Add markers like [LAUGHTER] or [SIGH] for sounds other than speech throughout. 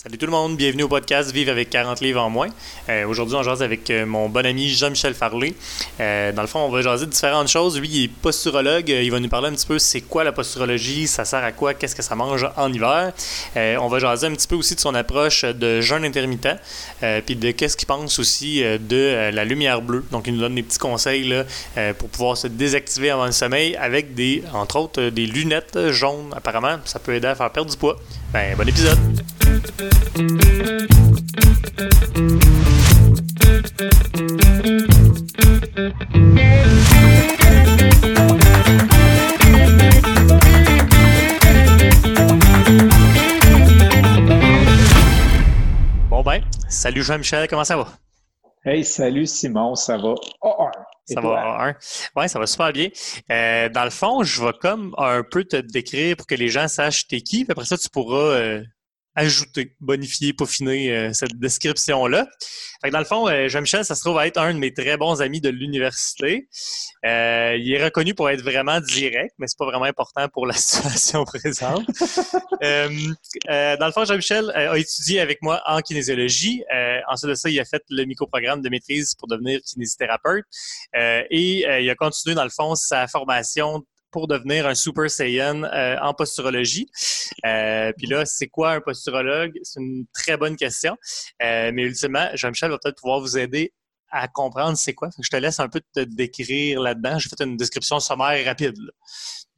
Salut tout le monde, bienvenue au podcast Vive avec 40 livres en moins. Euh, aujourd'hui, on jase avec euh, mon bon ami Jean-Michel Farley. Euh, dans le fond, on va jaser différentes choses. Lui, il est posturologue. Il va nous parler un petit peu c'est quoi la posturologie, ça sert à quoi, qu'est-ce que ça mange en hiver. on va jaser un petit peu aussi de son approche de jeûne intermittent, puis de qu'est-ce qu'il pense aussi de la lumière bleue. Donc, il nous donne des petits conseils là, pour pouvoir se désactiver avant le sommeil avec des, entre autres, des lunettes jaunes. Apparemment, ça peut aider à faire perdre du poids. Ben, bon épisode! Bon ben, salut Jean-Michel, comment ça va? Hey, salut Simon, ça va? Oh, ça va Oui, ça va super bien. Euh, dans le fond, je vais comme un peu te décrire pour que les gens sachent t'es qui. Après ça, tu pourras euh, ajouter, bonifier, peaufiner euh, cette description-là. dans le fond, euh, Jean-Michel, ça se trouve être un de mes très bons amis de l'université. Euh, il est reconnu pour être vraiment direct, mais c'est pas vraiment important pour la [LAUGHS] situation présente. [LAUGHS] dans le fond, Jean-Michel a étudié avec moi en kinésiologie. ensuite de ça, il a fait le microprogramme de maîtrise pour devenir kinésithérapeute. et il a continué, dans le fond, sa formation pour devenir un Super Saiyan euh, en posturologie. Euh, puis là, c'est quoi un posturologue? C'est une très bonne question. Euh, mais ultimement, Jean-Michel va peut-être pouvoir vous aider à comprendre c'est quoi. Je te laisse un peu te décrire là-dedans. J'ai fait une description sommaire rapide.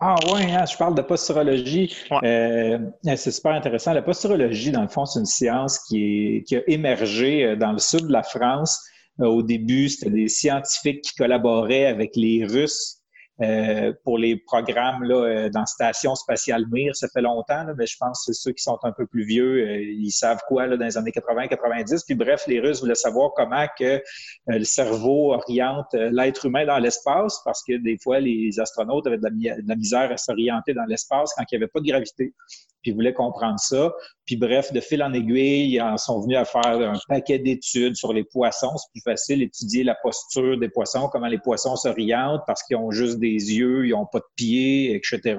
Ah oui, hein, je parle de posturologie. c'est super intéressant. La posturologie, dans le fond, c'est une science qui, qui a émergé dans le sud de la France. Au début, c'était des scientifiques qui collaboraient avec les Russes euh, pour les programmes là, euh, dans Station Spatiale Mir, ça fait longtemps, mais je pense que ceux qui sont un peu plus vieux, euh, ils savent quoi là, dans les années 80-90. Puis bref, les Russes voulaient savoir comment que le cerveau oriente l'être humain dans l'espace, parce que des fois, les astronautes avaient de la misère à s'orienter dans l'espace quand il n'y avait pas de gravité puis voulaient comprendre ça. Puis bref, de fil en aiguille, ils en sont venus à faire un paquet d'études sur les poissons. C'est plus facile d'étudier la posture des poissons, comment les poissons s'orientent parce qu'ils ont juste des yeux, ils n'ont pas de pieds, etc.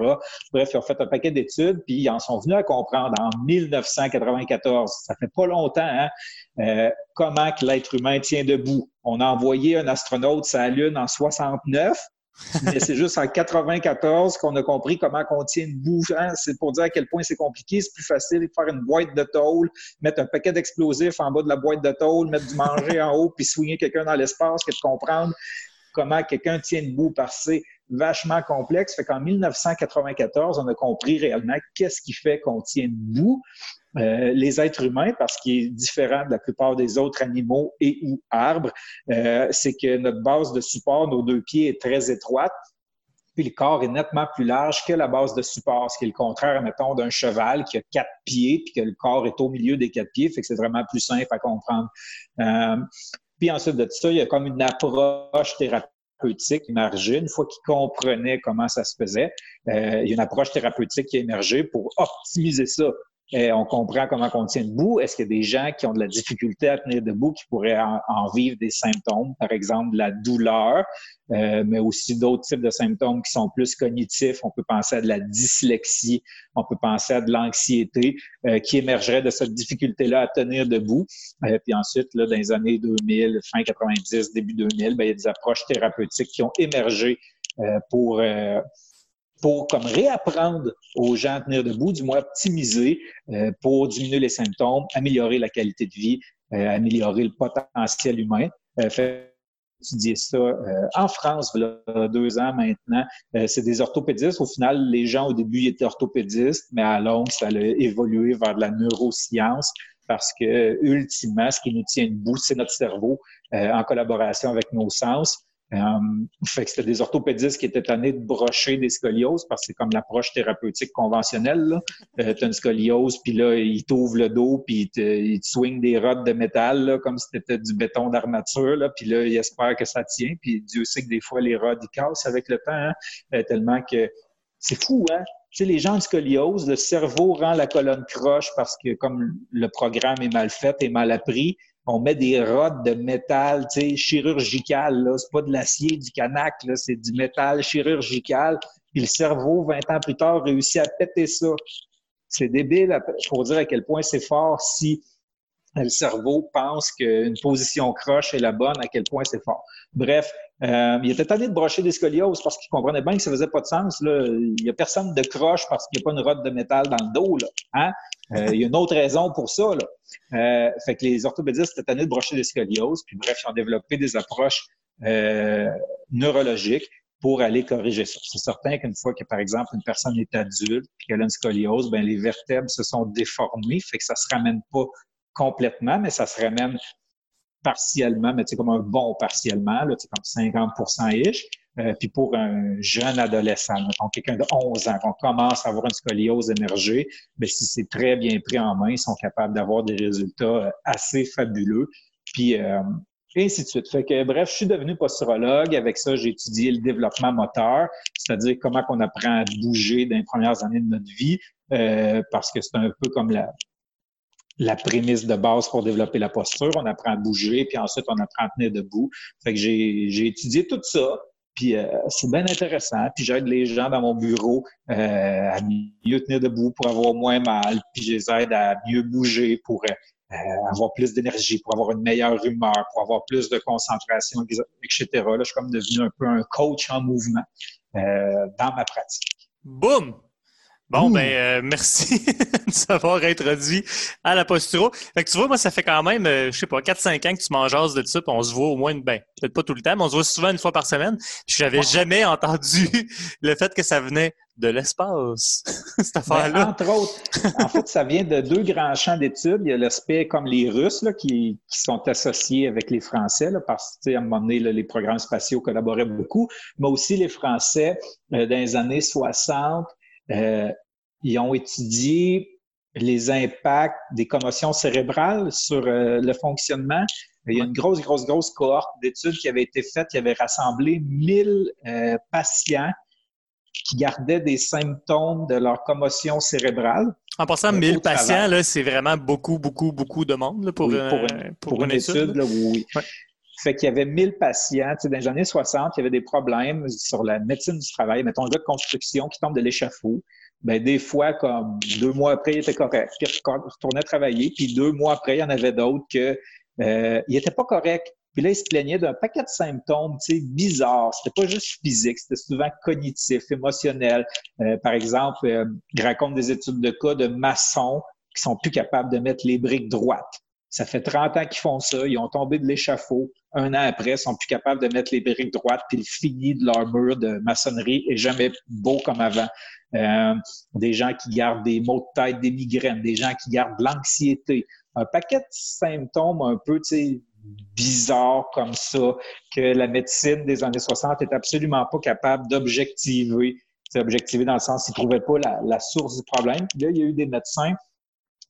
Bref, ils ont fait un paquet d'études, puis ils en sont venus à comprendre en 1994, ça fait pas longtemps, hein, euh, comment que l'être humain tient debout. On a envoyé un astronaute sur la Lune en 69, mais c'est juste en 94 qu'on a compris comment on tient une. Hein. C'est pour dire à quel point c'est compliqué. C'est plus facile de faire une boîte de tôle, mettre un paquet d'explosifs en bas de la boîte de tôle, mettre du manger en haut, puis soigner quelqu'un dans l'espace que de comprendre comment quelqu'un tient debout parce que c'est vachement complexe. Fait qu'en 1994, on a compris réellement qu'est-ce qui fait qu'on tient debout. Euh, les êtres humains, parce qu'il est différent de la plupart des autres animaux et ou arbres, euh, c'est que notre base de support, nos deux pieds, est très étroite. Puis le corps est nettement plus large que la base de support, ce qui est le contraire, mettons, d'un cheval qui a quatre pieds, puis que le corps est au milieu des quatre pieds, fait que c'est vraiment plus simple à comprendre. Euh, puis ensuite de ça, il y a comme une approche thérapeutique émergée. Une fois qu'il comprenait comment ça se faisait, il y a une approche thérapeutique qui a émergé pour optimiser ça. Euh, on comprend comment on tient debout. Est-ce qu'il y a des gens qui ont de la difficulté à tenir debout, qui pourraient en, vivre des symptômes, par exemple la douleur, euh, mais aussi d'autres types de symptômes qui sont plus cognitifs? On peut penser à de la dyslexie, on peut penser à de l'anxiété euh, qui émergerait de cette difficulté-là à tenir debout. puis ensuite, là, dans les années 2000, fin 90, début 2000, ben, il y a des approches thérapeutiques qui ont émergé pour pour comme réapprendre aux gens à tenir debout, du moins optimiser euh, pour diminuer les symptômes, améliorer la qualité de vie, euh, améliorer le potentiel humain. Euh, fait étudier ça euh, en France, il deux ans maintenant. c'est des orthopédistes. Au final, les gens au début étaient orthopédistes, mais à long, ça a évolué vers de la neuroscience parce que ultimement, ce qui nous tient debout, c'est notre cerveau en collaboration avec nos sens. Euh, fait que c'était des orthopédistes qui étaient tannés de brocher des scolioses parce que c'est comme l'approche thérapeutique conventionnelle. Euh, tu as une scoliose, puis là, ils t'ouvrent le dos, puis ils te, swingent des rods de métal comme si c'était du béton d'armature. Puis là, ils espèrent que ça tient. Puis Dieu sait que des fois, les rods, ils cassent avec le temps, hein, euh, tellement que c'est fou, hein? Tu sais, les gens de scoliose, le cerveau rend la colonne croche parce que comme le programme est mal fait et mal appris, on met des rods de métal, tu sais, chirurgical, là. C'est pas de l'acier, du canac, là. C'est du métal chirurgical. Puis le cerveau, 20 ans plus tard, réussit à péter ça. c'est débile pour dire à quel point c'est fort si le cerveau pense qu'une position croche est la bonne, à quel point c'est fort. Bref, euh, il était tanné de brocher des scolioses parce qu'il comprenait bien que ça faisait pas de sens. Là. Il y a personne de croche parce qu'il n'y a pas une rotte de métal dans le dos. Là. Hein? Euh, il y a une autre raison pour ça. Là. Euh, fait que les orthopédistes étaient tannés de brocher des scolioses. Puis bref, ils ont développé des approches euh, neurologiques pour aller corriger ça. C'est certain qu'une fois que, par exemple, une personne est adulte et qu'elle a une scoliose, ben les vertèbres se sont déformées, fait que ça se ramène pas complètement, mais ça se ramène partiellement, mais comme un bon partiellement, là, comme 50% ish. Euh, puis pour un jeune adolescent, mettons quelqu'un de 11 ans, qu'on commence à avoir une scoliose émergée, mais ben, si c'est très bien pris en main, ils sont capables d'avoir des résultats euh, assez fabuleux. Puis euh, et ainsi de suite. Fait que, bref, je suis devenu posturologue. Avec ça, j'ai étudié le développement moteur, c'est-à-dire comment on apprend à bouger dans les premières années de notre vie, euh, parce que c'est un peu comme la, la prémisse de base pour développer la posture. On apprend à bouger, puis ensuite, on apprend à tenir debout. Fait que j'ai étudié tout ça. Puis euh, c'est bien intéressant. Puis j'aide les gens dans mon bureau euh, à mieux tenir debout pour avoir moins mal. Puis je les aide à mieux bouger pour euh, avoir plus d'énergie, pour avoir une meilleure humeur, pour avoir plus de concentration, etc. Là, je suis comme devenu un peu un coach en mouvement euh, dans ma pratique. Boum! Bon, ben, euh, [LAUGHS] merci de s'avoir introduit à la posturo. Fait que tu vois, moi, ça fait quand même, euh, je sais pas, 4-5 ans que tu manges de ça, puis on se voit au moins, ben, peut-être pas tout le temps, mais on se voit souvent une fois par semaine. J'avais jamais entendu [LAUGHS] le fait que ça venait de l'espace, [LAUGHS] cette ben, affaire-là. entre autres, en fait, ça vient de deux grands champs d'études. Il y a l'aspect comme les Russes, là, qui, qui, sont associés avec les Français, là, parce que, à un moment donné, les programmes spatiaux collaboraient beaucoup, mais aussi les Français, euh, dans les années 60, euh, ils ont étudié les impacts des commotions cérébrales sur euh, le fonctionnement. Il y a une grosse, grosse, grosse cohorte d'études qui avait été faite, qui avait rassemblé 1000 euh, patients qui gardaient des symptômes de leur commotion cérébrale. En passant, 1000 patients, c'est vraiment beaucoup, beaucoup, beaucoup de monde pour, pour, une, étude. oui. Fait qu'il y avait 1000 patients. dans les années 60, il y avait des problèmes sur la médecine du travail. Mettons, un gars de construction qui tombe de l'échafaud. Ben, des fois, comme deux mois après, il était correct. Puis il retournait travailler. Puis deux mois après, il y en avait d'autres que euh, il était pas correct. Puis là, il se plaignait d'un paquet de symptômes, tu sais, bizarres. C'était pas juste physique, c'était souvent cognitif, émotionnel. Euh, par exemple, euh, il raconte des études de cas de maçons qui sont plus capables de mettre les briques droites. Ça fait 30 ans qu'ils font ça. Ils ont tombé de l'échafaud. Un an après, ils sont plus capables de mettre les briques droites, puis le fini de leur mur de maçonnerie est jamais beau comme avant. Euh, des gens qui gardent des maux de tête, des migraines, des gens qui gardent de l'anxiété. Un paquet de symptômes un peu, tu sais, bizarres comme ça, que la médecine des années 60 est absolument pas capable d'objectiver. C'est objectiver dans le sens qu'ils trouvaient pas la, source du problème. Là, il y a eu des médecins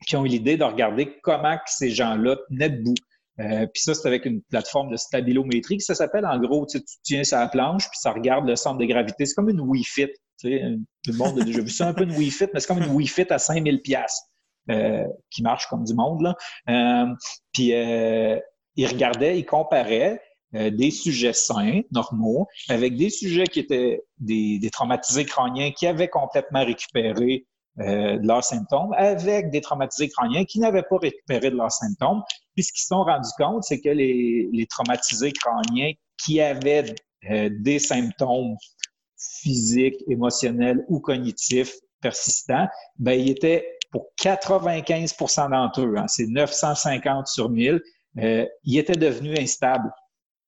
qui ont eu l'idée de regarder comment ces gens-là tenaient debout. Euh, puis ça, c'est avec une plateforme de stabilométrie ça s'appelle en gros, tu tiens sa planche, puis ça regarde le centre de gravité. C'est comme une Wii Fit. Tout le monde a déjà vu ça, un peu une Wii Fit, mais c'est comme une Wii Fit à 5000 pièces euh, qui marche comme du monde. Là. Euh, puis euh, il regardait, il comparait euh, des sujets sains, normaux, avec des sujets qui étaient des, des traumatisés crâniens qui avaient complètement récupéré euh, de leurs symptômes avec des traumatisés crâniens qui n'avaient pas récupéré de leurs symptômes. Puis ce qu'ils se sont rendus compte, c'est que les, les, traumatisés crâniens qui avaient euh, des symptômes physiques, émotionnels ou cognitifs persistants, ben, ils étaient pour 95% d'entre eux, hein, c'est 950 sur 1000, euh, ils étaient devenus instables.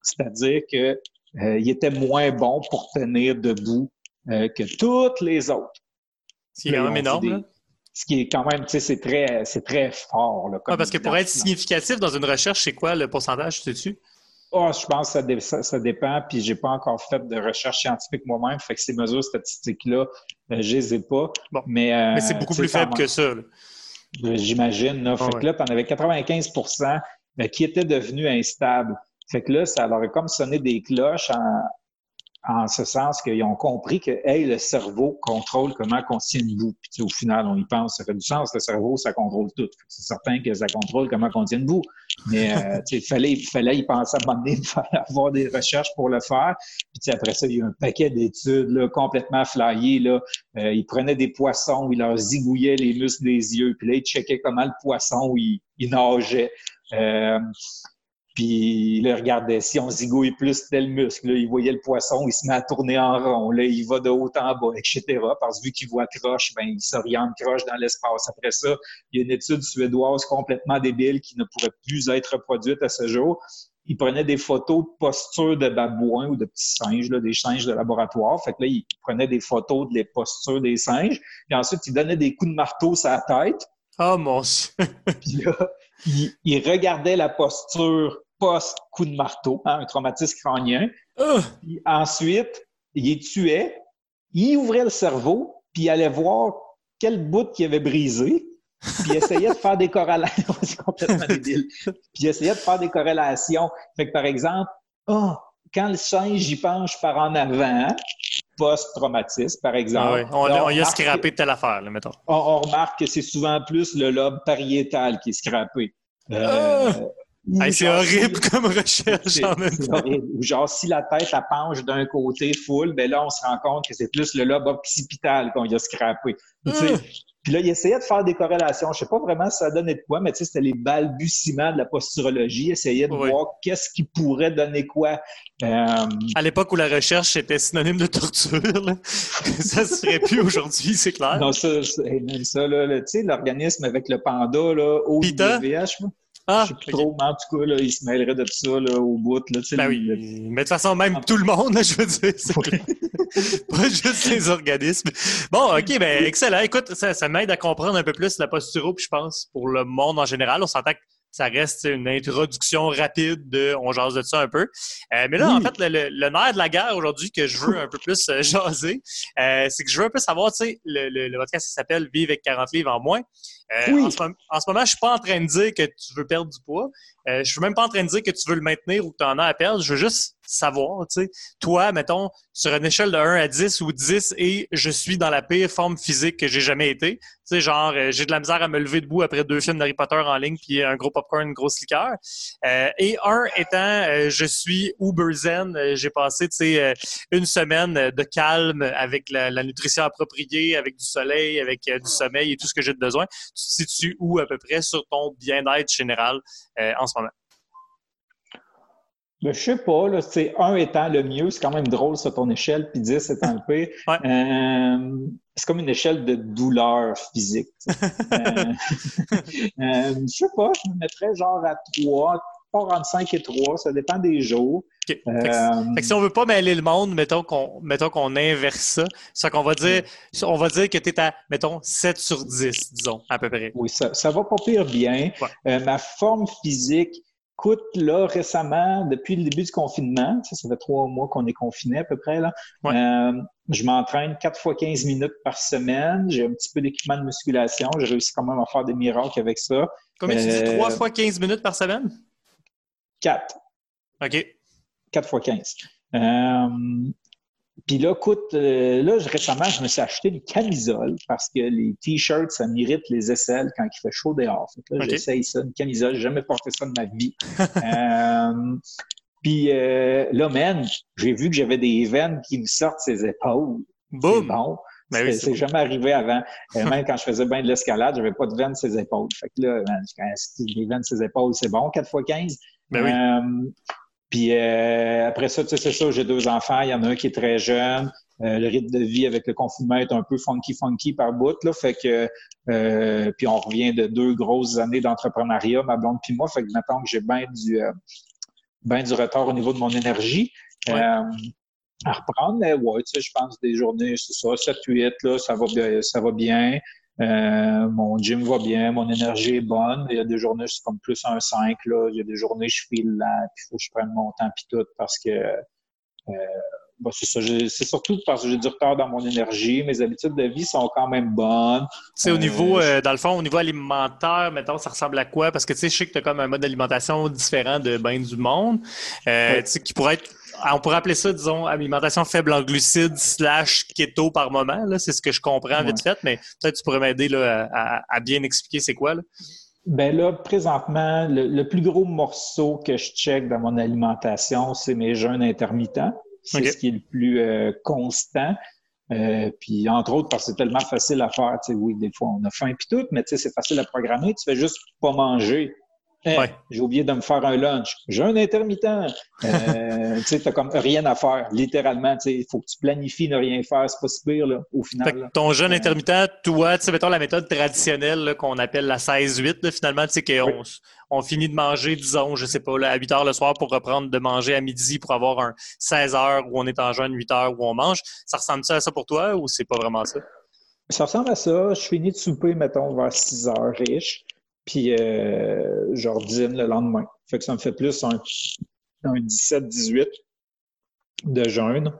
C'est-à-dire qu'ils euh, étaient moins bons pour tenir debout euh, que toutes les autres. C'est quand même énorme. Ce qui est quand même, tu sais, c'est très, très fort. Là, parce que pour être significatif dans une recherche, c'est quoi le pourcentage, sais-tu? Oh, je pense que ça, ça, dépend, puis j'ai pas encore fait de recherche scientifique moi-même, fait que ces mesures statistiques-là, euh, je les ai pas. Bon. Mais, euh, c'est beaucoup plus faible que ça. Euh, j'imagine. Là. Fait que là, tu en avais 95% qui étaient devenus instables. Fait que là, ça leur a comme sonné des cloches en, en ce sens qu'ils ont compris que hey, le cerveau contrôle comment on tient debout. Puis au final, on y pense, ça fait du sens. Le cerveau, ça contrôle tout. C'est certain que ça contrôle comment on tient debout. Mais euh, il fallait, il fallait y penser à un moment donné, [LAUGHS] avoir des recherches pour le faire. Puis après ça, il y a un paquet d'études complètement flyées. Là. Euh, ils prenaient des poissons, ils leur zigouillaient les muscles des yeux, puis là, ils checkaient comment le poisson il, il nageait. Euh, puis là, il regardait si on zigouille plus tel muscle. Là, il voyait le poisson, il se met à tourner en rond. Là, il va de haut en bas, etc. Parce que vu qu'il voit croche, ben, il s'oriente croche dans l'espace. Après ça, il y a une étude suédoise complètement débile qui ne pourrait plus être reproduite à ce jour. Il prenait des photos de posture de babouins ou de petits singes, là, des singes de laboratoire. Fait que là, il prenait des photos des postures des singes. Puis ensuite, il donnait des coups de marteau sur la tête. Oh mon! Puis là, il, il regardait la posture post-coup de marteau, hein, un traumatisme crânien. Ah! ensuite, il tuait, il ouvrait le cerveau, puis il allait voir quel bout qui avait brisé, puis il essayait de faire des corrélations. [LAUGHS] C'est complètement débile. Puis il essayait de faire des corrélations. Fait que, par exemple, oh, quand le singe y penche par en avant, post-traumatisme, par exemple. Ah on, y a scrappé telle affaire, là, mettons. On, remarque que c'est souvent plus le lobe pariétal qui est scrappé. Euh, c'est horrible comme recherche en même temps. Genre, si la tête elle penche d'un côté full, ben là, on se rend compte que c'est plus le lobe occipital qu'on a scrappé. Hum. Puis là, il essayait de faire des corrélations. Je sais pas vraiment si ça donnait de quoi, mais tu sais, c'était les balbutiements de la posturologie. Il essayait de voir qu'est-ce qui pourrait donner quoi. Euh, à l'époque où la recherche était synonyme de torture, là. ça se ferait plus aujourd'hui, c'est clair. Non, ça, même ça, là, tu sais, l'organisme avec le panda, là, OIVH, ah, je sais plus trop, mais en tout cas, là, il se mêlerait de ça là, au bout. Là, ben oui. Mais de toute façon, même tout le monde, je veux dire, [LAUGHS] pas juste les organismes. Bon, OK, ben excellent. Écoute, ça, ça m'aide à comprendre un peu plus la posture, puis je pense, pour le monde en général. On s'entend que ça reste une introduction rapide de on jase de ça un peu. Euh, mais là, en fait, le, le, nerf de la guerre aujourd'hui que je veux un peu plus euh, [LAUGHS] jaser, euh, c'est que je veux un peu savoir, tu sais, le, le, le podcast s'appelle Vive avec 40 livres en moins. En, ce, en, ce, moment, je suis pas en train de dire que tu veux perdre du poids. je suis même pas en train de dire que tu veux le maintenir ou que tu en as à perdre. Je veux juste savoir, tu sais, toi, mettons, sur une échelle de 1 à 10 ou 10 et je suis dans la pire forme physique que j'ai jamais été. Tu sais, genre, j'ai de la misère à me lever debout après deux films d'Harry Potter en ligne puis un gros popcorn, une grosse liqueur. Euh, et un étant, euh, je suis uber zen. Euh, j'ai passé, tu sais, une semaine de calme avec la, la, nutrition appropriée, avec du soleil, avec du sommeil et tout ce que j'ai besoin. Tu te situes où à peu près sur ton bien-être général en ce moment? Ben, je sais pas, là, un étant le mieux, c'est quand même drôle sur ton échelle, puis 10 étant le pire. Euh, c'est comme une échelle de douleur physique. [LAUGHS] euh, [LAUGHS] euh, je sais pas, je me mettrais genre à 3, pas entre 5 et 3, ça dépend des jours. Fait, que, si on veut pas mêler le monde, mettons qu'on mettons qu'on inverse ça. C'est qu'on va dire on va dire que tu es à mettons 7 sur 10, disons, à peu près. Oui, ça, ça va pas pire bien. ma forme physique, Écoute, là, récemment, depuis le début du confinement, ça, fait trois mois qu'on est confiné à peu près, là, euh, je m'entraîne quatre fois 15 minutes par semaine. J'ai un petit peu d'équipement de musculation. J'ai réussi quand même à faire des miracles avec ça. Combien tu dis? Euh, trois fois 15 minutes par semaine? Quatre. OK. Quatre fois 15. Euh, puis là, écoute, euh, là, récemment, je me suis acheté une camisole parce que les t-shirts, ça m'irrite les aisselles quand il fait chaud dehors. Fait là, j'essaye ça, une camisole. J'ai jamais porté ça de ma vie. [LAUGHS] euh, puis euh, là, man, j'ai vu que j'avais des veines qui me sortent ses épaules. Boum! Bon. Ben c'est jamais arrivé avant. Euh, [LAUGHS] même quand je faisais bien de l'escalade, j'avais pas de veines ses épaules. Fait que là, man, les veines ses épaules, c'est bon, 4 x 15. Ben oui. Puis euh, après ça, tu sais, c'est ça, j'ai deux enfants. Il y en a un qui est très jeune. Euh, le rythme de vie avec le confinement est un peu funky funky par bout là fait que euh, puis on revient de deux grosses années d'entrepreneuriat ma blonde puis moi fait que maintenant que j'ai bien du ben du retard au niveau de mon énergie à reprendre mais ouais tu sais je pense des journées c'est ça 7 8 là ça va bien ça va bien euh, mon gym va bien, mon énergie est bonne. Il y a des journées, c'est comme plus un 5. Là. Il y a des journées, je file là, puis faut que je prenne mon temps puis tout parce que euh, bah, c'est ça. C'est surtout parce que j'ai du retard dans mon énergie. Mes habitudes de vie sont quand même bonnes. C'est au niveau, euh, dans le fond, au niveau alimentaire, mettons, ça ressemble à quoi? Parce que tu sais, je sais que tu as comme un mode d'alimentation différent de bien du monde, euh, qui pourrait être on pourrait appeler ça, disons, alimentation faible en glucides slash keto par moment. C'est ce que je comprends vite fait, mais peut-être tu pourrais m'aider à, à, bien expliquer c'est quoi. Là. Ben là, présentement, le, plus gros morceau que je check dans mon alimentation, c'est mes jeûnes intermittents. C'est ce qui est le plus euh, constant. Euh, puis entre autres parce que c'est tellement facile à faire. Tu sais, oui, des fois on a faim puis tout, mais tu sais, c'est facile à programmer. Tu fais juste pas manger. J'ai oublié de me faire un lunch. J'ai un intermittent. Euh, [LAUGHS] tu sais, t'as comme rien à faire, littéralement. Tu sais, il faut que tu planifies ne rien faire. C'est pas si pire, là, au final. ton jeûne euh, intermittent, toi, tu sais, mettons la méthode traditionnelle qu'on appelle la 16-8, finalement, tu sais, qu'on on finit de manger, disons, je sais pas, là, à 8 heures le soir pour reprendre de manger à midi pour avoir un 16 heures où on est en jeûne, 8 heures où on mange. Ça ressemble ça à ça pour toi ou c'est pas vraiment ça? Ça ressemble à ça. Je finis de souper, mettons, vers 6 heures riche puis euh, je redîne le lendemain. Fait que ça me fait plus un, 17-18 de jeûne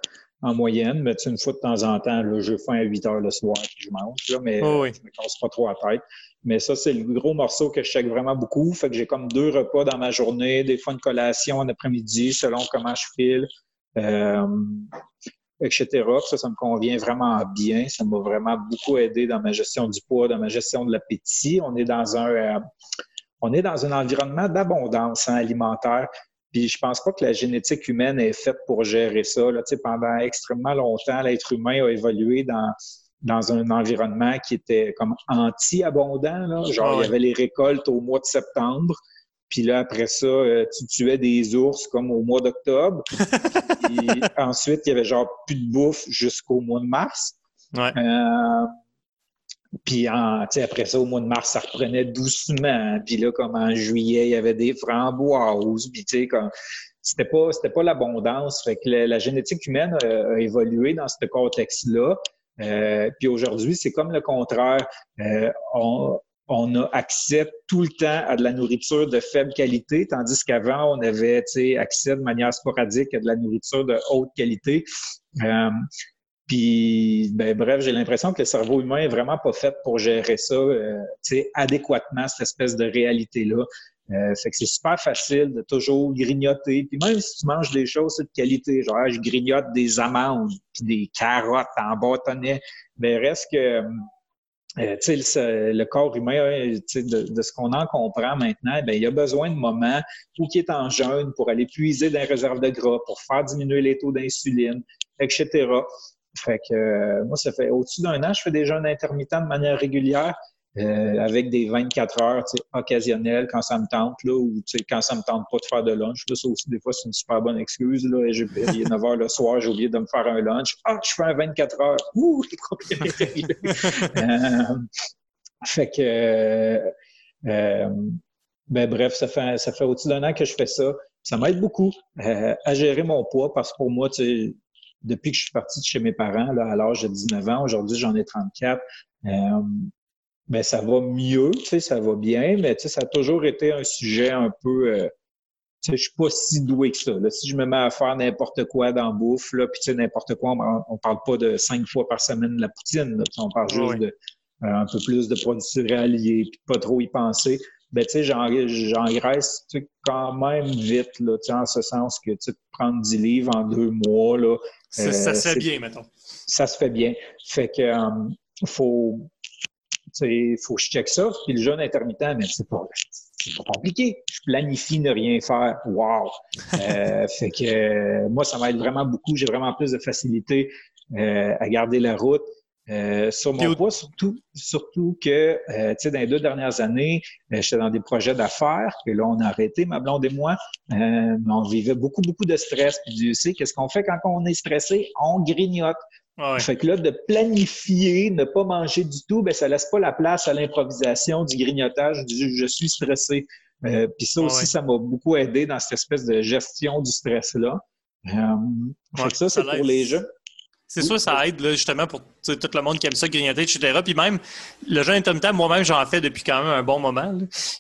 en moyenne, mais une fois de temps en temps, là, je faim à 8 heures le soir puis je mange, là, mais oh je me casse pas trop la tête. Mais ça, c'est le gros morceau que je check vraiment beaucoup. Fait que j'ai comme deux repas dans ma journée, des fois une collation en après-midi, selon comment je file. Euh, etc. Ça, ça me convient vraiment bien. Ça m'a vraiment beaucoup aidé dans ma gestion du poids, dans ma gestion de l'appétit. On est dans un, euh, on est dans un environnement d'abondance hein, alimentaire. Puis je pense pas que la génétique humaine est faite pour gérer ça. Là. Tu sais, pendant extrêmement longtemps, l'être humain a évolué dans dans un environnement qui était comme anti-abondant. Genre, il y avait les récoltes au mois de septembre. Puis là, après ça, euh, tu tuais des ours comme au mois d'octobre. [LAUGHS] Ensuite, il y avait genre plus de bouffe jusqu'au mois de mars. Ouais. Euh, puis après ça, au mois de mars, ça reprenait doucement. Puis là, comme en juillet, il y avait des framboises. Puis tu sais, comme c'était pas c'était pas l'abondance. Fait que la, génétique humaine a, évolué dans ce contexte-là. Euh, puis aujourd'hui, c'est comme le contraire. Euh, on, on a accès tout le temps à de la nourriture de faible qualité, tandis qu'avant, on avait accès de manière sporadique à de la nourriture de haute qualité. Euh, puis, ben, bref, j'ai l'impression que le cerveau humain est vraiment pas fait pour gérer ça euh, adéquatement, cette espèce de réalité-là. Euh, fait que c'est super facile de toujours grignoter. Puis même si tu manges des choses de qualité, genre je grignote des amandes puis des carottes en bâtonnet, ben reste que euh, le, le, corps humain, de, de, ce qu'on en comprend maintenant, ben, il a besoin de moments où il est en jeûne pour aller puiser dans réserves de gras, pour faire diminuer les taux d'insuline, etc. Fait que euh, moi, ça fait au-dessus d'un an, je fais des jeûnes intermittents de manière régulière. Euh, avec des 24 heures occasionnelles quand ça me tente, là, ou quand ça me tente pas de faire de lunch. Là, ça aussi, des fois, c'est une super bonne excuse. Là, j'ai, il est 9 heures le soir, j'ai oublié de me faire un lunch. Ah, je fais un 24 heures. Ouh, [LAUGHS] euh, Fait que euh, ben, bref, ça fait ça fait au-dessus d'un an que je fais ça. Ça m'aide beaucoup euh, à gérer mon poids parce que pour moi, tu depuis que je suis parti de chez mes parents là, à l'âge de 19 ans, aujourd'hui j'en ai 34, euh, ben ça va mieux, tu sais, ça va bien, mais tu sais, ça a toujours été un sujet un peu. Euh, tu sais, je suis pas si doué que ça. Là. Si je me mets à faire n'importe quoi dans la bouffe, là, puis tu sais, n'importe quoi, on, on, parle pas de cinq fois par semaine de la poutine, là, on parle juste de euh, un peu plus de produits céréaliers, puis pas trop y penser. Ben, tu sais, j'engraisse tu sais, quand même vite, là, tu sais, en ce sens que tu sais, prendre 10 livres en deux mois, là. ça, ça se fait bien, mettons. Ça se fait bien. Fait que euh, faut il faut que je check ça. Puis le jeûne intermittent, mais c'est pas, pas compliqué. Je planifie ne rien faire. Wow! Euh, [LAUGHS] fait que euh, moi, ça m'aide vraiment beaucoup. J'ai vraiment plus de facilité euh, à garder la route. sur mon poids, surtout, surtout que, tu sais, dans les deux dernières années, j'étais dans des projets d'affaires, puis là, on a arrêté, ma blonde et moi. on vivait beaucoup, beaucoup de stress. Puis tu sais, qu'est-ce qu'on fait quand on est stressé? On grignote. Fait que là, de planifier, ne pas manger du tout, ben ça laisse pas la place à l'improvisation, du grignotage, du je suis stressé. Euh, Puis ça aussi, ça m'a beaucoup aidé dans cette espèce de gestion du stress-là. Euh, ça, c'est pour les jeux. C'est sûr, ça aide justement pour tout le monde qui aime ça, grignoter, etc. Puis même, le jeûne intermittent, moi-même, j'en fais depuis quand même un bon moment.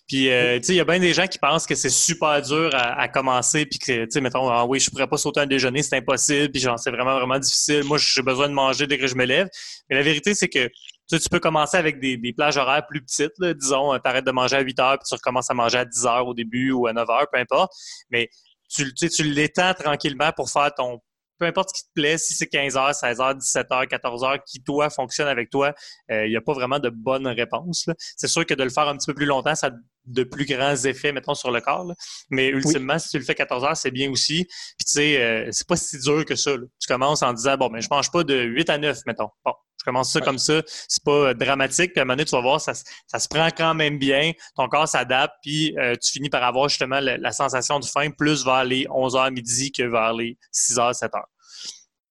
Puis, euh, tu sais, il y a bien des gens qui pensent que c'est super dur à, commencer, puis que, tu sais, mettons, ah oui, je pourrais pas sauter un déjeuner, c'est impossible, puis genre, c'est vraiment, vraiment difficile. Moi, j'ai besoin de manger dès que je me lève. Mais la vérité, c'est que tu, peux commencer avec des, plages horaires plus petites, là, disons, euh, tu arrêtes de manger à 8 heures, puis tu recommences à manger à 10 heures au début ou à 9 heures, peu importe. Mais tu, tu l'étends tranquillement pour faire ton peu importe ce qui te plaît, si c'est 15h, 16h, 17h, 14h, qui toi fonctionne avec toi, il euh, n'y a pas vraiment de bonne réponse. C'est sûr que de le faire un petit peu plus longtemps, ça de plus grands effets, mettons, sur le corps. Mais ultimement, si tu le fais 14 heures, c'est bien aussi. Puis tu sais, euh, c'est pas si dur que ça. Tu commences en disant, bon, mais ben, je mange pas de 8 à 9, mettons. Bon, je commence ça comme ça. C'est pas euh, dramatique. Puis à un moment donné, tu vas voir, ça, ça se prend quand même bien. Ton corps s'adapte. Puis euh, tu finis par avoir justement la, sensation de faim plus vers les 11 h midi que vers les 6 h 7 h.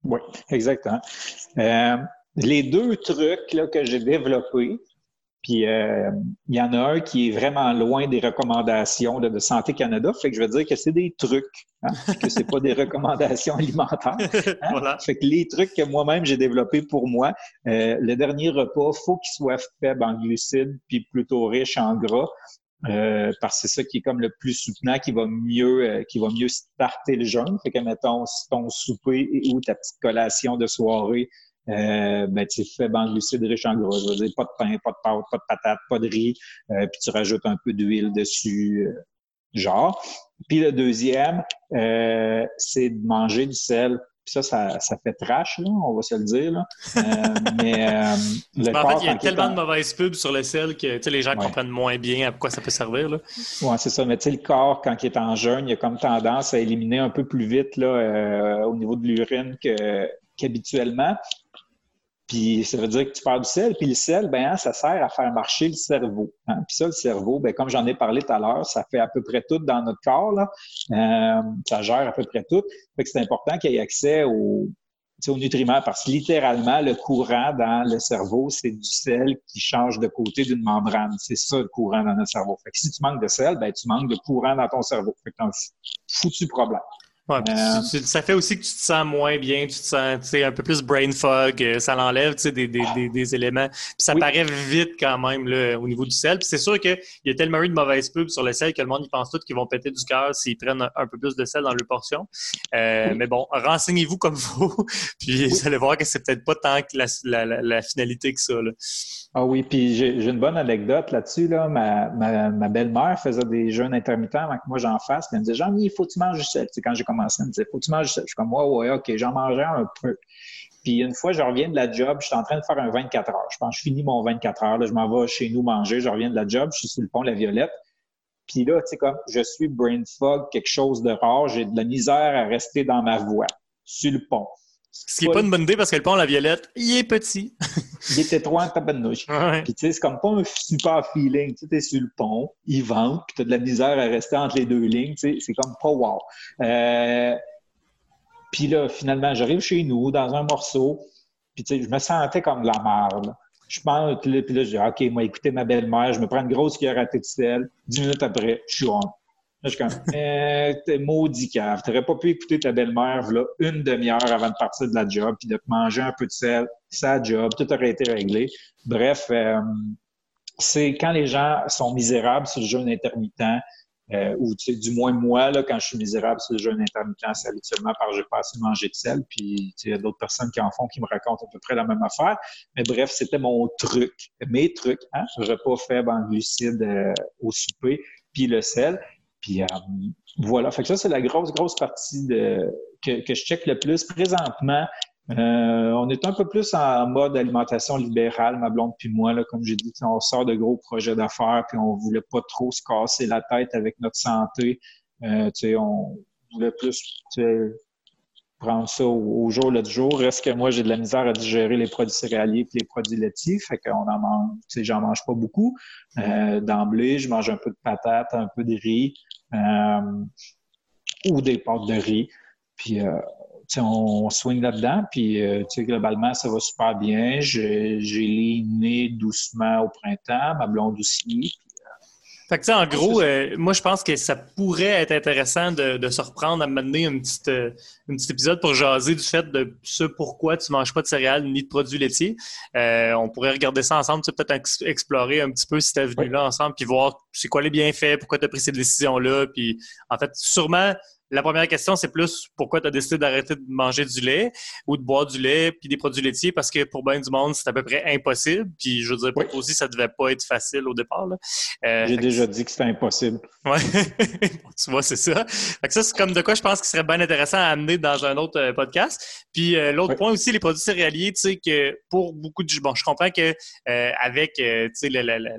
Oui, exactement. les deux trucs là, que j'ai développés, puis euh, il y en a un qui est vraiment loin des recommandations de, Santé Canada. Fait que je veux dire que c'est des trucs, hein, que c'est pas des [LAUGHS] recommandations alimentaires. Hein. voilà. Fait que les trucs que moi-même j'ai développés pour moi, euh, le dernier repas, faut qu'il soit faible en glucides puis plutôt riche en gras. Euh, parce que c'est ça qui est comme le plus soutenant, qui va mieux, qui va mieux starter le jeûne. Fait que mettons ton souper ou ta petite collation de soirée euh, ben, tu fais en glucides riche en gras. Je veux dire, pas de pain, pas de pâte, pas de patate, pas de riz, euh, puis tu rajoutes un peu d'huile dessus, euh, genre. Puis le deuxième, euh, c'est de manger du sel. Puis ça, ça, ça fait trash, là, on va se le dire. Là. mais le en fait, il y a tellement de mauvaises pubs sur le sel que les gens comprennent moins bien à quoi ça peut servir. Oui, c'est ça. Mais tu sais, le corps, quand il est en jeûne, il a comme tendance à éliminer un peu plus vite là, au niveau de l'urine qu'habituellement. Puis ça veut dire que tu perds du sel. Puis le sel, ben, hein, ça sert à faire marcher le cerveau. Hein. Puis ça, le cerveau, ben, comme j'en ai parlé tout à l'heure, ça fait à peu près tout dans notre corps. Là. Euh, ça gère à peu près tout. Fait que c'est important qu'il y ait accès aux, aux nutriments parce que littéralement, le courant dans le cerveau, c'est du sel qui change de côté d'une membrane. C'est ça le courant dans notre cerveau. Fait que si tu manques de sel, ben, tu manques de courant dans ton cerveau. Fait que t'as un foutu problème. Euh, ça fait aussi que tu te sens moins bien, tu te sens un peu plus brain fog, euh, ça l'enlève des, des, des, éléments. Puis ça paraît vite quand même là, au niveau du sel. Puis c'est sûr qu'il y a tellement eu de mauvaises pubs sur le sel que le monde y pense tout qu'ils vont péter du cœur s'ils prennent un, peu plus de sel dans leur portion. Euh, mais bon, renseignez-vous comme [LAUGHS] vous, puis vous allez voir que c'est peut-être pas tant que la, la, finalité que ça. Là. Ah oui, puis j'ai une bonne anecdote là-dessus. Là. Ma, ma, ma belle-mère faisait des jeûnes intermittents avant que moi j'en fasse. Elle me disait, Jean, il faut que tu manges du sel. C'est quand j'ai commencé, elle me disait, faut que tu manges sel. Je suis comme, ouais, ouais, OK, j'en mangeais un peu. Puis une fois, je reviens de la job, je suis en train de faire un 24 heures. Je pense je finis mon 24 heures. Là, je m'en vais chez nous manger, je reviens de la job, je suis sur le pont la Violette. Puis là, tu sais, comme je suis brain fog, quelque chose de rare, j'ai de la misère à rester dans ma voie, sur le pont. Ce qui n'est pas une bonne idée parce que le pont La Violette, il est petit. [LAUGHS] il est étroit en tabarnouche. Ouais. Puis tu sais, c'est comme pas un super feeling. Tu es sur le pont, il vente, puis tu as de la misère à rester entre les deux lignes. Tu sais, c'est comme pas wow. Euh... Puis là, finalement, j'arrive chez nous dans un morceau, puis tu sais, je me sentais comme de la merde. Je pense, puis là, puis là je dis, OK, moi, écoutez ma belle-mère, je me prends une grosse cuillère à de sel. Dix minutes après, je suis on. Là, je suis comme, eh, t'es maudit cave. T'aurais pas pu écouter ta belle-mère, là, une demi-heure avant de partir de la job, puis de te manger un peu de sel, sa job, tout aurait été réglé. Bref, euh, c'est quand les gens sont misérables sur le jeûne intermittent, euh, ou du moins moi, là, quand je suis misérable sur le jeûne intermittent, c'est habituellement parce que j'ai pas assez mangé de sel, puis il y a d'autres personnes qui en font qui me racontent à peu près la même affaire. Mais bref, c'était mon truc, mes trucs, hein? repas faible en glucides euh, au souper, puis le sel. Puis euh, voilà, fait que ça, c'est la grosse, grosse partie de, que, que je check le plus. Présentement, euh, on est un peu plus en mode alimentation libérale, ma blonde puis moi. Là, comme j'ai dit, on sort de gros projets d'affaires, puis on voulait pas trop se casser la tête avec notre santé. Euh, on voulait plus prendre ça au, jour le jour. Reste que moi, j'ai de la misère à digérer les produits céréaliers et les produits laitiers, fait qu'on en mange, j'en mange pas beaucoup. Euh, D'emblée, je mange un peu de patates, un peu de riz euh, ou des pâtes de riz. Puis euh, on swing là-dedans, puis euh, globalement, ça va super bien. J'ai nez doucement au printemps, ma blonde aussi. Fait que, en gros, euh, moi, je pense que ça pourrait être intéressant de, se reprendre à mener euh, un petit épisode pour jaser du fait de ce pourquoi tu manges pas de céréales ni de produits laitiers. Euh, on pourrait regarder ça ensemble, peut-être explorer un petit peu si tu venu là ensemble, puis voir c'est quoi les bienfaits, pourquoi tu as pris ces décisions-là. Puis, en fait, sûrement, la première question, c'est plus pourquoi tu as décidé d'arrêter de manger du lait ou de boire du lait puis des produits laitiers? Parce que pour bien du monde, c'est à peu près impossible. Puis je veux dire, pour toi aussi, ça devait pas être facile au départ. Euh, J'ai déjà dit que c'était impossible. Ouais, [LAUGHS] tu vois, c'est ça. Fait que ça, c'est comme de quoi je pense qu'il serait bien intéressant à amener dans un autre euh, podcast. Puis euh, l'autre point aussi, les produits céréaliers, tu sais, que pour beaucoup de... Bon, je comprends que avec, tu sais, la, la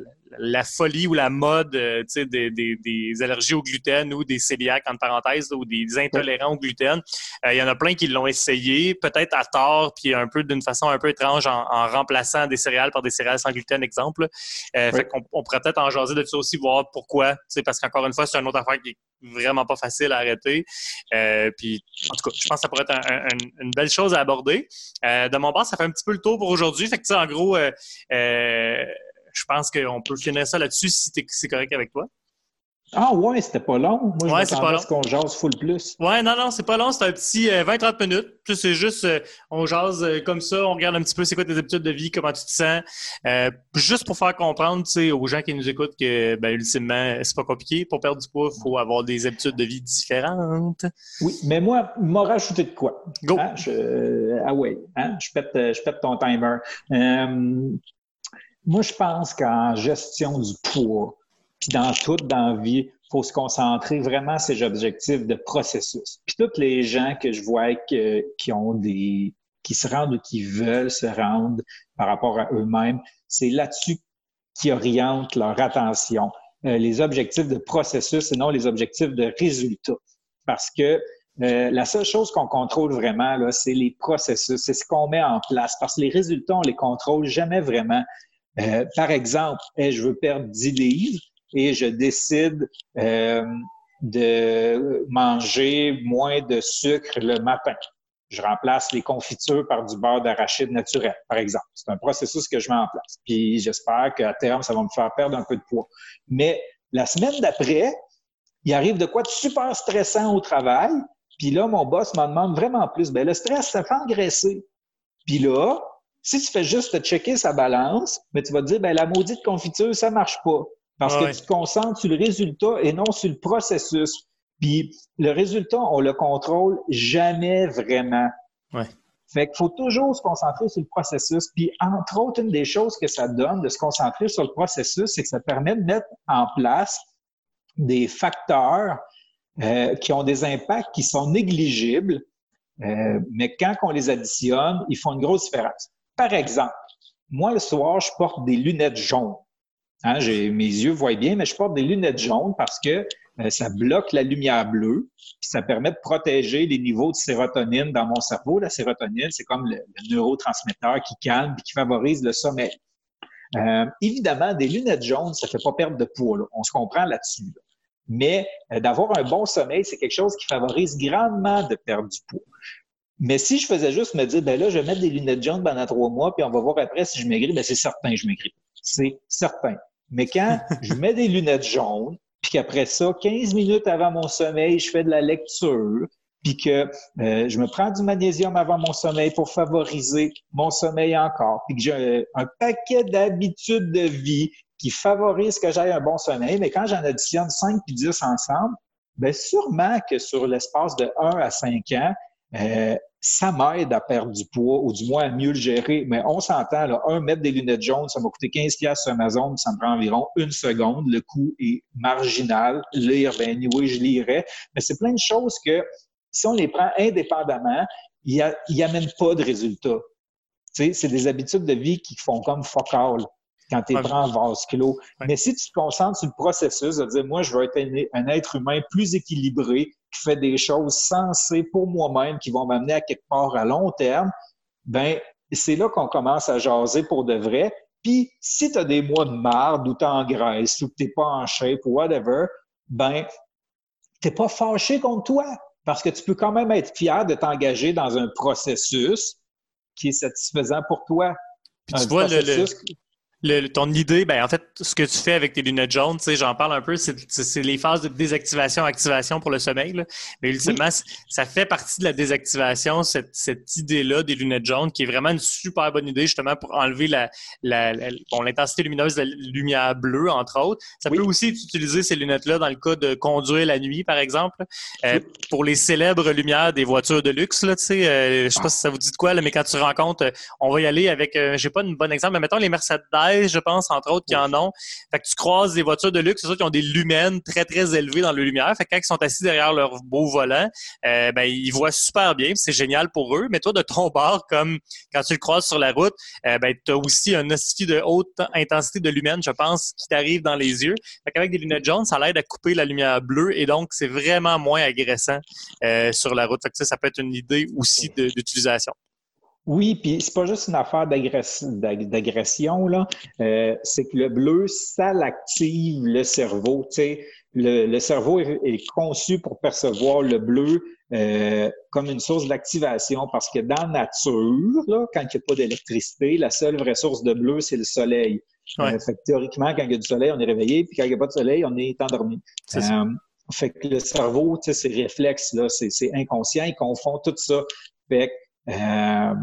folie ou la mode euh, des, des, des, allergies au gluten ou des cœliaques, en parenthèse, ou des intolérants au gluten. Euh, il y en a plein qui l'ont essayé, peut-être à tort, puis un peu d'une façon un peu étrange en, remplaçant des céréales par des céréales sans gluten, exemple. Euh, fait qu'on on pourrait peut-être en jaser de ça aussi, voir pourquoi. Parce qu'encore une fois, c'est une autre affaire qui est vraiment pas facile à arrêter. Euh, puis, en tout cas, je pense que ça pourrait être une belle chose à aborder. Euh, de mon part, ça fait un petit peu le tour pour aujourd'hui. Fait que, en gros, euh, je pense qu'on peut finir ça là-dessus si c'est correct avec toi. Ah ouais, c'était pas long. Moi, ouais, je m'attendais qu'on jase full plus. Ouais, non, non, c'est pas long. C'est un petit 20-30 euh, minutes. C'est juste, euh, on jase euh, comme ça, on regarde un petit peu c'est quoi tes habitudes de vie, comment tu te sens. juste pour faire comprendre aux gens qui nous écoutent que, ben, ultimement, c'est pas compliqué. Pour perdre du poids, il faut avoir des habitudes de vie différentes. Oui, mais moi, m'a rajouté de quoi? Go! Hein, ah ouais, hein? je, pète, je pète ton timer. Moi, je pense qu'en gestion du poids, puis dans toute dans vie, il faut se concentrer vraiment sur ces objectifs de processus. Puis tous les gens que je vois qui ont des qui se rendent ou qui veulent se rendre par rapport à eux-mêmes, c'est là-dessus qu'ils orientent leur attention. Euh, les objectifs de processus et non les objectifs de résultats. Parce que euh, la seule chose qu'on contrôle vraiment, c'est les processus, c'est ce qu'on met en place. Parce que les résultats, on les contrôle jamais vraiment. Euh, par exemple, je veux perdre 10 livres, et je décide euh, de manger moins de sucre le matin. Je remplace les confitures par du beurre d'arachide naturel, par exemple. C'est un processus que je mets en place. Puis j'espère qu'à terme, ça va me faire perdre un peu de poids. Mais la semaine d'après, il arrive de quoi de super stressant au travail. Puis là, mon boss m'en demande vraiment plus. Ben, le stress, ça fait engraisser. Puis là, si tu fais juste te checker sa balance, mais tu vas te dire, ben, la maudite confiture, ça marche pas. Parce que tu te concentres sur le résultat et non sur le processus. Puis le résultat, on le contrôle jamais vraiment. Ouais. Fait qu'il faut toujours se concentrer sur le processus. Puis, entre autres, une des choses que ça donne de se concentrer sur le processus, c'est que ça permet de mettre en place des facteurs euh, qui ont des impacts qui sont négligibles, euh, mais quand on les additionne, ils font une grosse différence. Par exemple, moi, le soir, je porte des lunettes jaunes. Hein, mes yeux voient bien, mais je porte des lunettes jaunes parce que euh, ça bloque la lumière bleue, puis ça permet de protéger les niveaux de sérotonine dans mon cerveau. La sérotonine, c'est comme le, neurotransmetteur qui calme et qui favorise le sommeil. Euh, évidemment, des lunettes jaunes, ça fait pas perdre de poids. On se comprend là-dessus. Mais euh, d'avoir un bon sommeil, c'est quelque chose qui favorise grandement de perdre du poids. Mais si je faisais juste me dire, ben là, je vais mettre des lunettes jaunes pendant trois mois, puis on va voir après si je maigris, ben c'est certain que je maigris. C'est certain. Mais quand [LAUGHS] je mets des lunettes jaunes, puis qu'après ça, 15 minutes avant mon sommeil, je fais de la lecture, puis que euh, je me prends du magnésium avant mon sommeil pour favoriser mon sommeil encore, puis que j'ai un, paquet d'habitudes de vie qui favorisent que j'aille un bon sommeil, mais quand j'en additionne 5 puis 10 ensemble, bien sûrement que sur l'espace de 1 à 5 ans, euh, ça m'aide à perdre du poids ou du moins à mieux le gérer. Mais on s'entend, là, un, mettre des lunettes jaunes, ça m'a coûté 15 pièces sur Amazon, ça me prend environ une seconde. Le coût est marginal. Lire, ben oui, je lirais. Mais c'est plein de choses que, si on les prend indépendamment, ils n'amènent pas de résultats. C'est des habitudes de vie qui font comme focal quand tu es prends en vase clos. Mais si tu te concentres sur le processus, de dire, moi, je veux être un être humain plus équilibré, qui fait des choses sensées pour moi-même, qui vont m'amener à quelque part à long terme, ben c'est là qu'on commence à jaser pour de vrai. Puis, si tu as des mois de marde ou tu en graisse ou que tu n'es pas en shape ou whatever, ben, tu n'es pas fâché contre toi parce que tu peux quand même être fier de t'engager dans un processus qui est satisfaisant pour toi. Puis tu vois, le, ton idée, ben en fait, ce que tu fais avec tes lunettes jaunes, tu sais, j'en parle un peu, c'est les phases de désactivation, activation pour le sommeil. Là. Mais ultimement, ça fait partie de la désactivation, cette, cette idée-là des lunettes jaunes, qui est vraiment une super bonne idée, justement, pour enlever la, la, bon, l'intensité lumineuse de la lumière bleue, entre autres. Ça peut aussi utiliser ces lunettes-là dans le cas de conduire la nuit, par exemple. Euh, pour les célèbres lumières des voitures de luxe, là, tu sais, euh, je sais pas si ça vous dit de quoi, là, mais quand tu rencontres, on va y aller avec, euh, j'ai pas une bonne exemple, mais mettons les Mercedes Mercedes, je pense, entre autres, qui en ont. Fait que tu croises des voitures de luxe, c'est sûr qui ont des lumens très, très élevés dans le lumière. Fait que quand ils sont assis derrière leur beau volant, euh, ben, ils voient super bien. C'est génial pour eux. Mais toi, de ton [LAUGHS] bord, comme quand tu le croises sur la route, euh, ben, tu as aussi un ostifi de haute intensité de lumen, je pense, qui t'arrive dans les yeux. Fait qu'avec des lunettes jaunes, ça l'aide à couper la lumière bleue et donc c'est vraiment moins agressant euh, sur la route. Fait que ça, ça peut être une idée aussi d'utilisation. Oui, puis c'est pas juste une affaire d'agression, là. Euh, c'est que le bleu, ça l'active le cerveau. Sais, le, cerveau est, conçu pour percevoir le bleu euh, comme une source d'activation parce que dans la nature, là, quand il n'y a pas d'électricité, la seule vraie source de bleu, c'est le soleil. Euh, fait que théoriquement, quand il y a du soleil, on est réveillé, puis quand il n'y a pas de soleil, on est endormi. fait que le cerveau, ses réflexes, là, c'est inconscient, il confond tout ça. Fait que euh,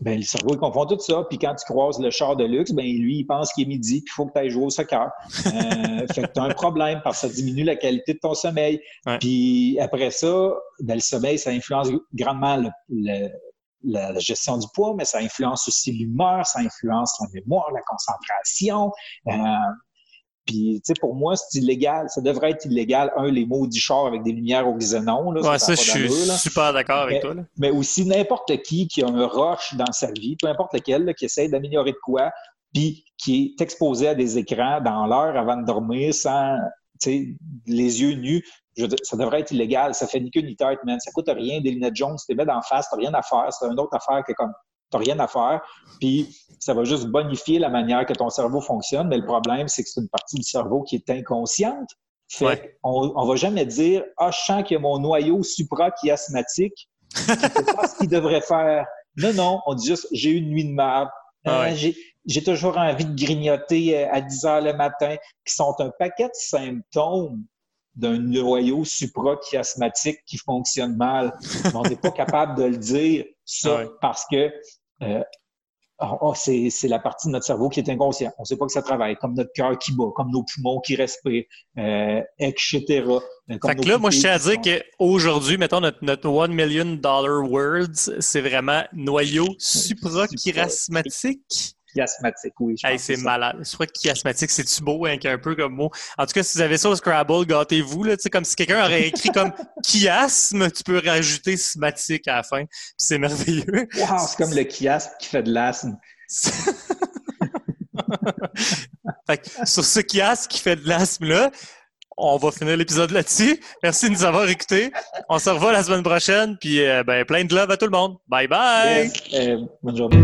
ben, le cerveau, il confond tout ça. Puis quand tu croises le char de luxe, ben, lui, il pense qu'il est midi, puis il faut que tu ailles jouer au soccer. Euh, [LAUGHS] fait que tu as un problème parce que ça diminue la qualité de ton sommeil. Puis après ça, ben, le sommeil, ça influence grandement la, gestion du poids, mais ça influence aussi l'humeur, ça influence la mémoire, la concentration. Euh, puis, tu sais, pour moi, c'est illégal. Ça devrait être illégal, un, les maudits chars avec des lumières au xénon. Là, ouais, ça, je suis super d'accord avec toi. Mais aussi, n'importe qui qui a un rush dans sa vie, peu importe lequel, qui essaie d'améliorer de quoi, puis qui est exposé à des écrans dans l'heure avant de dormir sans, tu sais, les yeux nus, ça devrait être illégal. Ça fait ni queue ni tête, man. Ça coûte rien. Des lunettes jaunes, tu te mets d'en face, t'as rien à faire. C'est une autre affaire que comme t'as rien à faire. Puis ça va juste bonifier la manière que ton cerveau fonctionne. Mais le problème, c'est que c'est une partie du cerveau qui est inconsciente. Fait on, on va jamais dire Ah, je sens qu'il y a mon noyau suprachiasmatique qui fait pas ce qu'il devrait faire. Non, non, on dit juste j'ai eu une nuit de. Ah euh, j'ai toujours envie de grignoter euh, à 10 heures le matin, qui sont un paquet de symptômes d'un noyau suprachiasmatique qui fonctionne mal. on n'est pas capable de le dire, ça, parce que euh, oh, oh, c'est la partie de notre cerveau qui est inconscient. On ne sait pas que ça travaille, comme notre cœur qui bat, comme nos poumons qui respirent, euh, etc. Euh, fait que là, moi, je tiens à dire qu'aujourd'hui, mettons, notre, notre One Million Dollar Words, c'est vraiment noyau suprachiasmatique chiasmatique, oui. c'est malade. Je crois que chiasmatique, c'est-tu beau, hein, un peu comme mot. En tout cas, si vous avez ça au Scrabble, gâtez-vous, comme si quelqu'un aurait écrit comme chiasme, tu peux rajouter smatique à la fin, c'est merveilleux. Wow, c'est comme le chiasme qui fait de l'asthme. [LAUGHS] sur ce chiasme qui fait de l'asthme-là, on va finir l'épisode là-dessus. Merci de nous avoir écoutés. On se revoit la semaine prochaine. Puis euh, ben, plein de love à tout le monde. Bye bye. Euh, bonne journée.